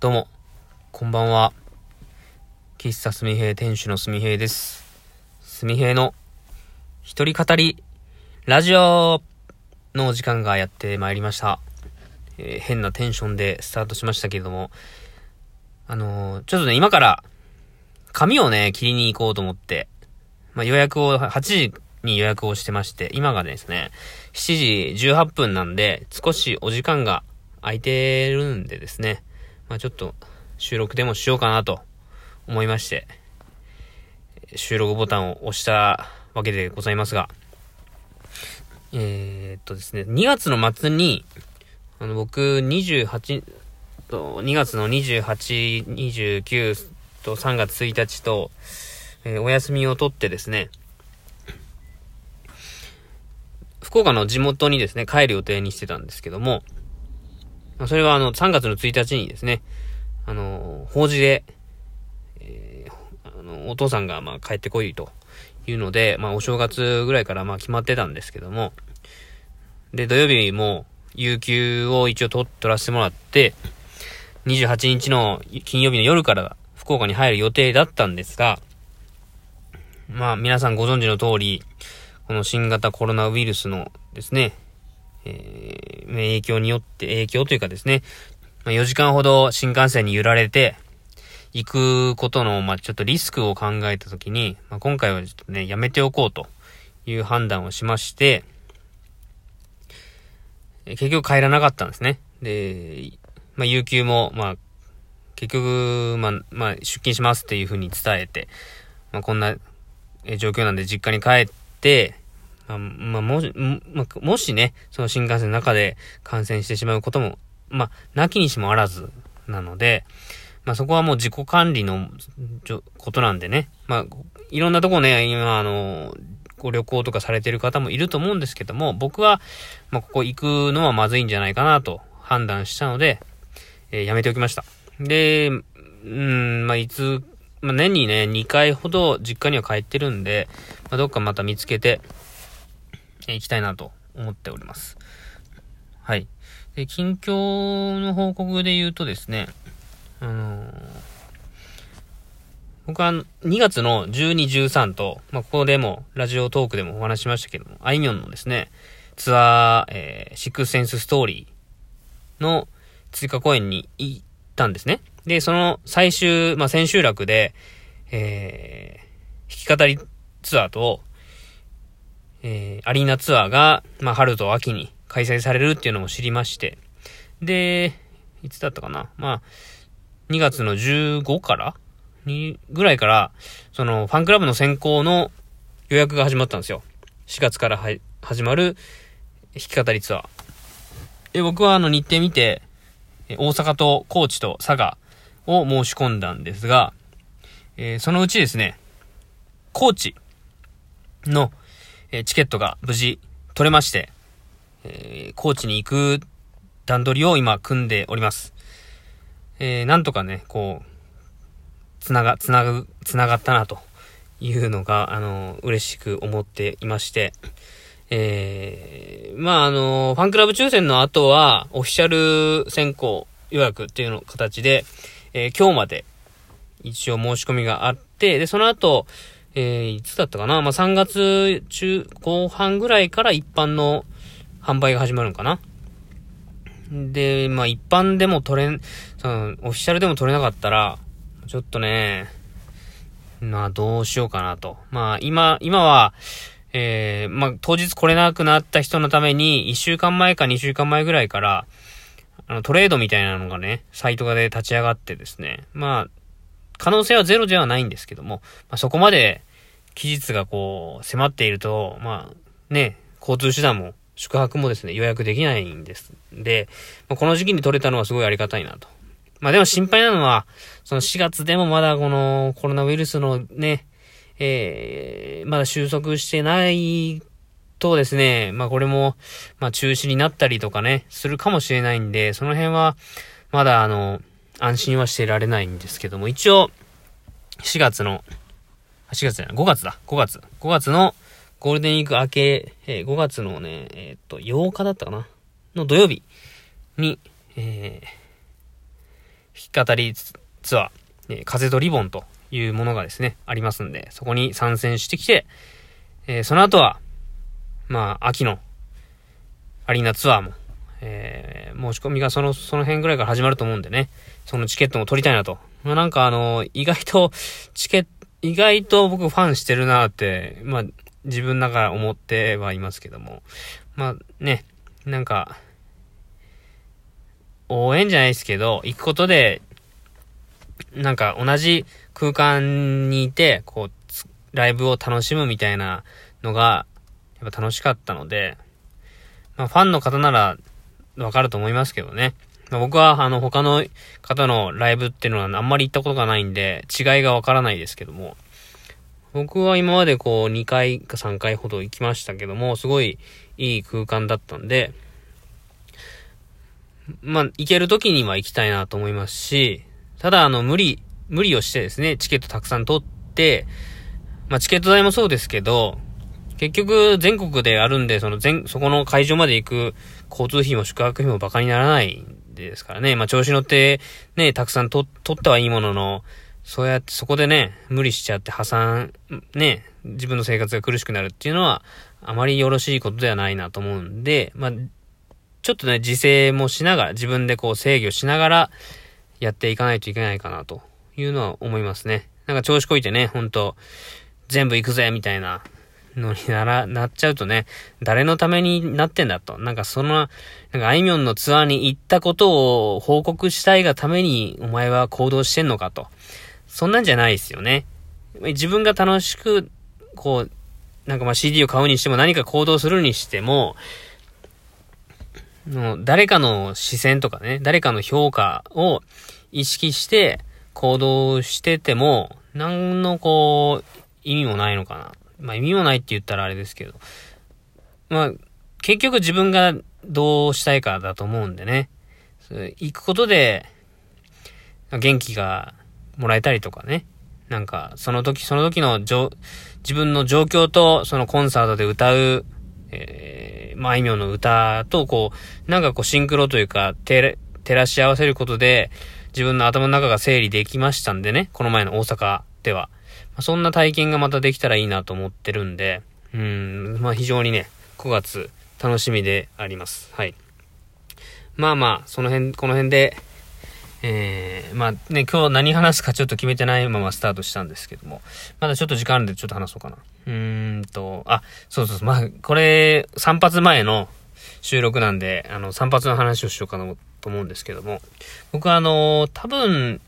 どうも、こんばんは。喫茶すみへい店主のすみへいです。すみへいの一人語りラジオのお時間がやってまいりました。えー、変なテンションでスタートしましたけれども、あのー、ちょっとね、今から髪をね、切りに行こうと思って、まあ、予約を、8時に予約をしてまして、今がですね、7時18分なんで、少しお時間が空いてるんでですね、まあちょっと収録でもしようかなと思いまして、収録ボタンを押したわけでございますが、えー、っとですね、2月の末に、あの、僕、28、と、2月の28、29と3月1日と、えー、お休みを取ってですね、福岡の地元にですね、帰る予定にしてたんですけども、それはあの、3月の1日にですね、あの、法事で、えー、あの、お父さんがまあ帰ってこいというので、まあお正月ぐらいからまあ決まってたんですけども、で、土曜日も、有給を一応取らせてもらって、28日の金曜日の夜から福岡に入る予定だったんですが、まあ皆さんご存知の通り、この新型コロナウイルスのですね、え、影響によって、影響というかですね、ま、4時間ほど新幹線に揺られて、行くことの、ま、ちょっとリスクを考えたときに、まあ、今回はちょっとね、やめておこうという判断をしまして、結局帰らなかったんですね。で、まあ、有給も、まあ、結局、まあ、まあ、出勤しますっていうふうに伝えて、まあ、こんな状況なんで実家に帰って、あ、まあ、もし、まあ、もしね、その新幹線の中で感染してしまうことも、まあ、なきにしもあらずなので、まあ、そこはもう自己管理のことなんでね、まあ、いろんなとこね、今、あの、ご旅行とかされてる方もいると思うんですけども、僕は、まあ、ここ行くのはまずいんじゃないかなと判断したので、えー、やめておきました。で、うん、まあ、いつ、まあ、年にね、2回ほど実家には帰ってるんで、まあ、どっかまた見つけて、いきたいなと思っております。はい。で、近況の報告で言うとですね、あのー、僕は2月の12、13と、まあ、ここでも、ラジオトークでもお話ししましたけども、あいみょんのですね、ツアー、えー、シックスセンスストーリーの追加公演に行ったんですね。で、その最終、まあ、千秋楽で、えー、弾き語りツアーと、えー、アリーナツアーが、まあ、春と秋に開催されるっていうのも知りまして、で、いつだったかなまあ、2月の15からに、ぐらいから、その、ファンクラブの先行の予約が始まったんですよ。4月からは始まる弾き語りツアー。で、僕はあの日程見て、大阪と高知と佐賀を申し込んだんですが、えー、そのうちですね、高知の、え、チケットが無事取れまして、えー、高知に行く段取りを今組んでおります。えー、なんとかね、こう、つなが、つなぐ、つながったなというのが、あの、嬉しく思っていまして、えー、まあ、あの、ファンクラブ抽選の後は、オフィシャル先行予約っていうの形で、えー、今日まで一応申し込みがあって、で、その後、えー、いつだったかな？まあ、3月中、後半ぐらいから一般の販売が始まるんかな？で、まあ、一般でも取れん、その、オフィシャルでも取れなかったら、ちょっとね、まあ、どうしようかなと。まあ、今、今は、えー、まあ、当日来れなくなった人のために、1週間前か2週間前ぐらいから、あの、トレードみたいなのがね、サイトがで立ち上がってですね、まあ、可能性はゼロではないんですけども、まあ、そこまで期日がこう、迫っていると、まあ、ね、交通手段も、宿泊もですね、予約できないんです。で、まあ、この時期に取れたのはすごいありがたいなと。まあでも心配なのは、その4月でもまだこのコロナウイルスのね、えー、まだ収束してないとですね、まあこれも、まあ中止になったりとかね、するかもしれないんで、その辺は、まだあの、安心はしてられないんですけども、一応、4月の、4月じゃない、5月だ、5月。5月のゴールデンウィーク明け、えー、5月のね、えー、っと、8日だったかなの土曜日に、えー、弾き語りツアー、えー、風とリボンというものがですね、ありますんで、そこに参戦してきて、えー、その後は、まあ、秋のアリーナツアーも、えー、申し込みがその、その辺ぐらいから始まると思うんでね、そのチケットも取りたいなと。まあ、なんかあの、意外と、チケット、意外と僕ファンしてるなって、まあ、自分ながら思ってはいますけども。まあね、なんか、応援じゃないですけど、行くことで、なんか同じ空間にいて、こう、ライブを楽しむみたいなのが、やっぱ楽しかったので、まあファンの方ならわかると思いますけどね。僕はあの他の方のライブっていうのはあんまり行ったことがないんで、違いがわからないですけども、僕は今までこう2回か3回ほど行きましたけども、すごいいい空間だったんで、まあ、行ける時には行きたいなと思いますし、ただあの無理、無理をしてですね、チケットたくさん取って、まあチケット代もそうですけど、結局全国であるんで、その全、そこの会場まで行く交通費も宿泊費も馬鹿にならないですからね。まあ調子乗って、ね、たくさん取、ったはいいものの、そうやって、そこでね、無理しちゃって破産、ね、自分の生活が苦しくなるっていうのは、あまりよろしいことではないなと思うんで、まあ、ちょっとね、自制もしながら、自分でこう制御しながら、やっていかないといけないかな、というのは思いますね。なんか調子こいてね、ほんと、全部行くぜ、みたいなのになら、なっちゃうとね、誰のためになってんだと。なんかその、なんかあいみょんのツアーに行ったことを報告したいがために、お前は行動してんのかと。そんなんじゃないですよね。自分が楽しく、こう、なんかまあ CD を買うにしても何か行動するにしても、の誰かの視線とかね、誰かの評価を意識して行動してても、何のこう、意味もないのかな。まあ意味もないって言ったらあれですけど。まあ、結局自分がどうしたいかだと思うんでね。行くことで、元気がもらえたりとかね。なんか、その時その時の自分の状況と、そのコンサートで歌う、えー、まあ、あいみょんの歌と、こう、なんかこう、シンクロというか、照らし合わせることで、自分の頭の中が整理できましたんでね、この前の大阪では。そんな体験がまたできたらいいなと思ってるんで、うん、まあ非常にね、9月楽しみであります。はい。まあまあ、その辺、この辺で、えー、まあね、今日何話すかちょっと決めてないままスタートしたんですけども、まだちょっと時間あるんでちょっと話そうかな。うーんと、あ、そうそうそう、まあ、これ、3発前の収録なんで、あの、3発の話をしようかなと思うんですけども、僕はあの多分、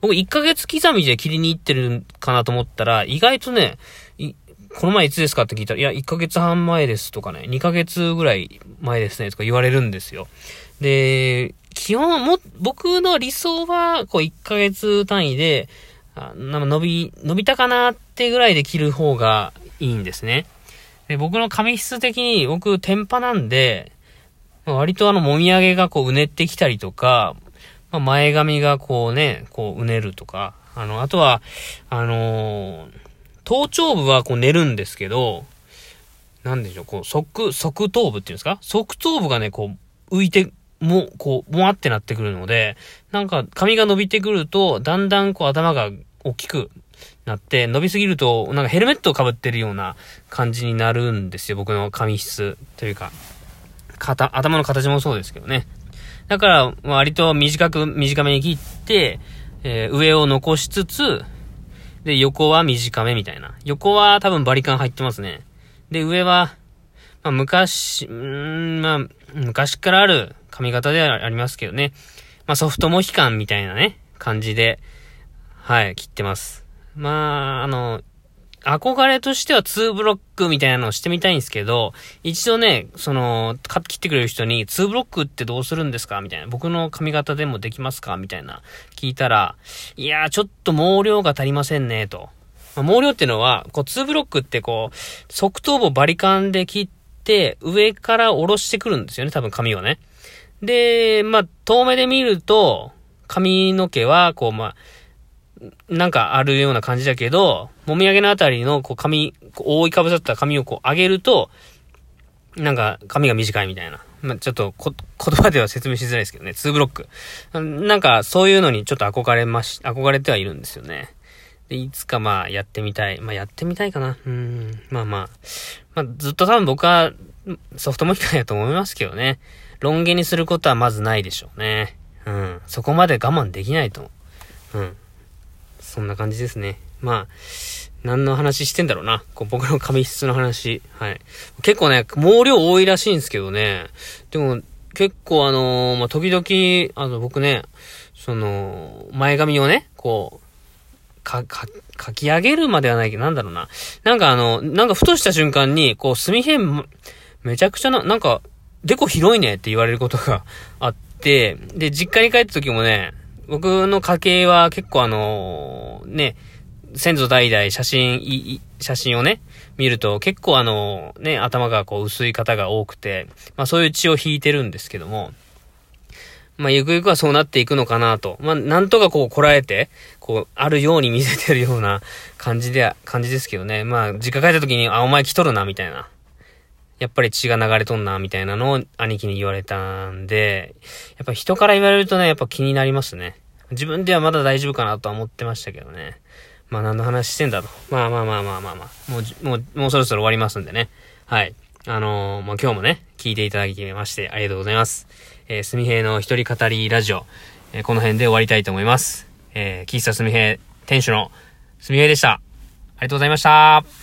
僕1ヶ月刻みで切りに行ってるかなと思ったら、意外とね、この前いつですかって聞いたら、いや、1ヶ月半前ですとかね、2ヶ月ぐらい前ですねとか言われるんですよ。で、基本も、僕の理想は、こう、1ヶ月単位で、あなんか伸び、伸びたかなってぐらいで切る方がいいんですね。で僕の髪質的に、僕、天パなんで、割とあの、もみあげがこう、うねってきたりとか、まあ、前髪がこうね、こう、うねるとか、あの、あとは、あのー、頭頂部はこう寝るんですけど、なんでしょう、こう、側、側頭部っていうんですか？側頭部がね、こう、浮いても、こう、もわってなってくるので、なんか髪が伸びてくると、だんだんこう頭が大きくなって、伸びすぎると、なんかヘルメットをかぶってるような感じになるんですよ、僕の髪質というか。肩、頭の形もそうですけどね。だから、割と短く、短めに切って、えー、上を残しつつ、で、横は短めみたいな。横は多分バリカン入ってますね。で、上は、まあ、昔、うん、まあ、昔からある髪型ではありますけどね。まあ、ソフトモヒカンみたいなね、感じで、はい、切ってます。まあ、あの、憧れとしては2ブロックみたいなのをしてみたいんですけど、一度ね、その、切ってくれる人に、2ブロックってどうするんですか？みたいな。僕の髪型でもできますか？みたいな。聞いたら、いやー、ちょっと毛量が足りませんね、と。まあ、毛量っていうのは、こう、2ブロックってこう、側頭部バリカンで切って、上から下ろしてくるんですよね、多分髪をね。で、まあ、遠目で見ると、髪の毛は、こう、まあ、なんかあるような感じだけど、もみあげのあたりの、こう、髪、覆いかぶさった髪をこう上げると、なんか、髪が短いみたいな。まあ、ちょっとこ、言葉では説明しづらいですけどね、2ブロック。なんか、そういうのにちょっと憧れまし、憧れてはいるんですよね。で、いつかまあ、やってみたい。まあ、やってみたいかな。うん。まあまあ。まあ、ずっと多分僕は、ソフトモヒカンやと思いますけどね。ロン毛にすることはまずないでしょうね。うん。そこまで我慢できないと思う。うん。そんな感じですね。まあ、何の話してんだろうな。こう僕の髪質の話。はい。結構ね、毛量多いらしいんですけどね。でも、結構あのー、まあ、時々、あの、僕ね、その、前髪をね、こう、か、か、書き上げるまではないけど、なんだろうな。なんかあの、なんかふとした瞬間に、こう、墨辺、めちゃくちゃな、なんか、でこ広いねって言われることがあって、で、実家に帰った時もね、僕の家系は結構あの、ね、先祖代々写真、写真をね、見ると結構あの、ね、頭がこう薄い方が多くて、まあそういう血を引いてるんですけども、まあゆくゆくはそうなっていくのかなと。まあなんとかこうこらえて、こう、あるように見せてるような感じで、感じですけどね。まあ実家帰った時に、あ、お前来とるな、みたいな。やっぱり血が流れとんな、みたいなのを兄貴に言われたんで、やっぱ人から言われるとね、やっぱ気になりますね。自分ではまだ大丈夫かなとは思ってましたけどね。まあ何の話してんだと。まあまあまあまあまあまあ。もう、もう、もうそろそろ終わりますんでね。はい。あのー、まあ今日もね、聞いていただきましてありがとうございます。えー、すみへいの一人語りラジオ、えー、この辺で終わりたいと思います。えー、喫茶すみへい店主のすみへいでした。ありがとうございました。